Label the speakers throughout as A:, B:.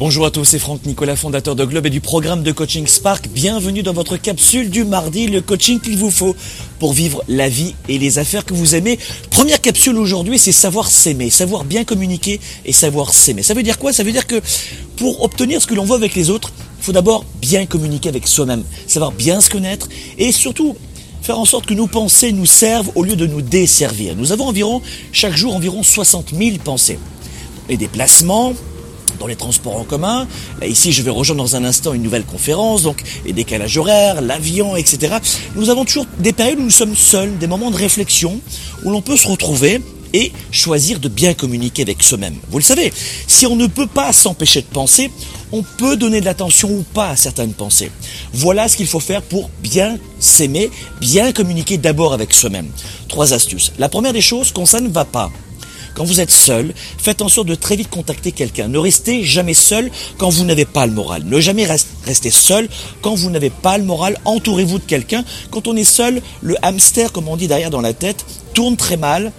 A: Bonjour à tous, c'est Franck Nicolas, fondateur de Globe et du programme de coaching Spark. Bienvenue dans votre capsule du mardi, le coaching qu'il vous faut pour vivre la vie et les affaires que vous aimez. Première capsule aujourd'hui, c'est savoir s'aimer, savoir bien communiquer et savoir s'aimer. Ça veut dire quoi? Ça veut dire que pour obtenir ce que l'on veut avec les autres, il faut d'abord bien communiquer avec soi-même, savoir bien se connaître et surtout faire en sorte que nos pensées nous servent au lieu de nous desservir. Nous avons environ, chaque jour, environ 60 000 pensées. Les déplacements, dans les transports en commun. Là, ici, je vais rejoindre dans un instant une nouvelle conférence, donc les décalages horaires, l'avion, etc. Nous avons toujours des périodes où nous sommes seuls, des moments de réflexion, où l'on peut se retrouver et choisir de bien communiquer avec soi-même. Vous le savez, si on ne peut pas s'empêcher de penser, on peut donner de l'attention ou pas à certaines pensées. Voilà ce qu'il faut faire pour bien s'aimer, bien communiquer d'abord avec soi-même. Trois astuces. La première des choses, quand ça ne va pas, quand vous êtes seul, faites en sorte de très vite contacter quelqu'un. Ne restez jamais seul quand vous n'avez pas le moral. Ne jamais rester seul quand vous n'avez pas le moral. Entourez-vous de quelqu'un. Quand on est seul, le hamster, comme on dit derrière dans la tête, tourne très mal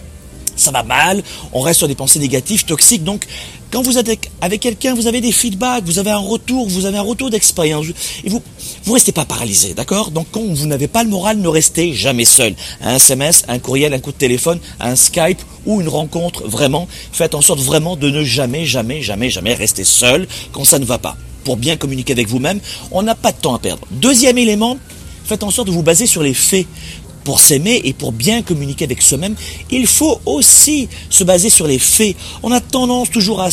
A: ça va mal, on reste sur des pensées négatives, toxiques. Donc, quand vous êtes avec quelqu'un, vous avez des feedbacks, vous avez un retour, vous avez un retour d'expérience. Et vous, vous restez pas paralysé, d'accord? Donc, quand vous n'avez pas le moral, ne restez jamais seul. Un SMS, un courriel, un coup de téléphone, un Skype ou une rencontre, vraiment, faites en sorte vraiment de ne jamais, jamais, jamais, jamais rester seul quand ça ne va pas. Pour bien communiquer avec vous-même, on n'a pas de temps à perdre. Deuxième élément, faites en sorte de vous baser sur les faits pour s'aimer et pour bien communiquer avec soi-même, il faut aussi se baser sur les faits. On a tendance toujours à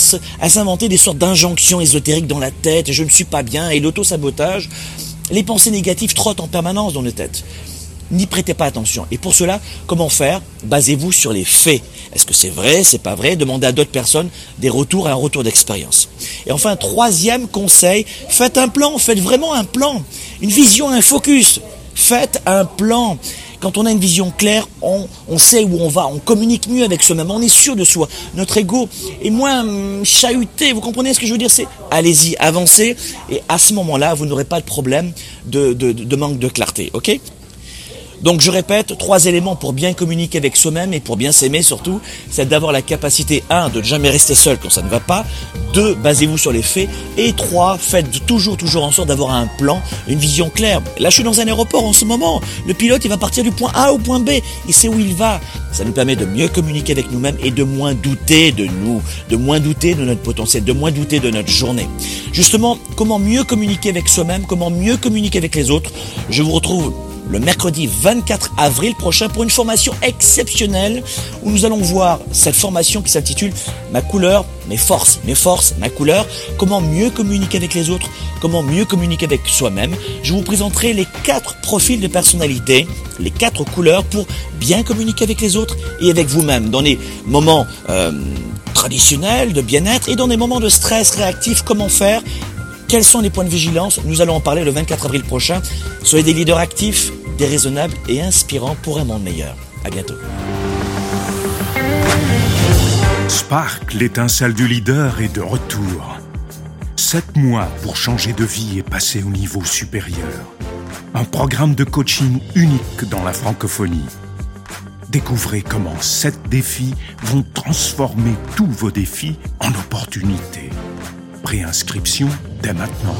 A: s'inventer des sortes d'injonctions ésotériques dans la tête, je ne suis pas bien, et l'auto-sabotage. Les pensées négatives trottent en permanence dans nos têtes. N'y prêtez pas attention. Et pour cela, comment faire? Basez-vous sur les faits. Est-ce que c'est vrai, c'est pas vrai? Demandez à d'autres personnes des retours et un retour d'expérience. Et enfin, troisième conseil, faites un plan, faites vraiment un plan, une vision, un focus. Faites un plan. Quand on a une vision claire, on, sait où on va, on communique mieux avec soi-même, on est sûr de soi. Notre ego est moins hum, chahuté, vous comprenez ce que je veux dire? C'est allez-y, avancez, et à ce moment-là, vous n'aurez pas de problème de, de manque de clarté, ok? Donc je répète, trois éléments pour bien communiquer avec soi-même et pour bien s'aimer surtout, c'est d'avoir la capacité, un, de ne jamais rester seul quand ça ne va pas, deux, basez-vous sur les faits, et trois, faites toujours, toujours en sorte d'avoir un plan, une vision claire. Là je suis dans un aéroport en ce moment, le pilote il va partir du point A au point B, il sait où il va. Ça nous permet de mieux communiquer avec nous-mêmes et de moins douter de nous, de moins douter de notre potentiel, de moins douter de notre journée. Justement, comment mieux communiquer avec soi-même, comment mieux communiquer avec les autres, je vous retrouve le mercredi 24 avril prochain pour une formation exceptionnelle où nous allons voir cette formation qui s'intitule Ma couleur, mes forces, mes forces, ma couleur, comment mieux communiquer avec les autres, comment mieux communiquer avec soi-même. Je vous présenterai les quatre profils de personnalité, les quatre couleurs pour bien communiquer avec les autres et avec vous-même dans les moments euh, traditionnels de bien-être et dans des moments de stress réactif, comment faire quels sont les points de vigilance Nous allons en parler le 24 avril prochain. Soyez des leaders actifs, déraisonnables et inspirants pour un monde meilleur. À bientôt.
B: Spark, l'étincelle du leader, est de retour. Sept mois pour changer de vie et passer au niveau supérieur. Un programme de coaching unique dans la francophonie. Découvrez comment sept défis vont transformer tous vos défis en opportunités. Préinscription Dennert nå.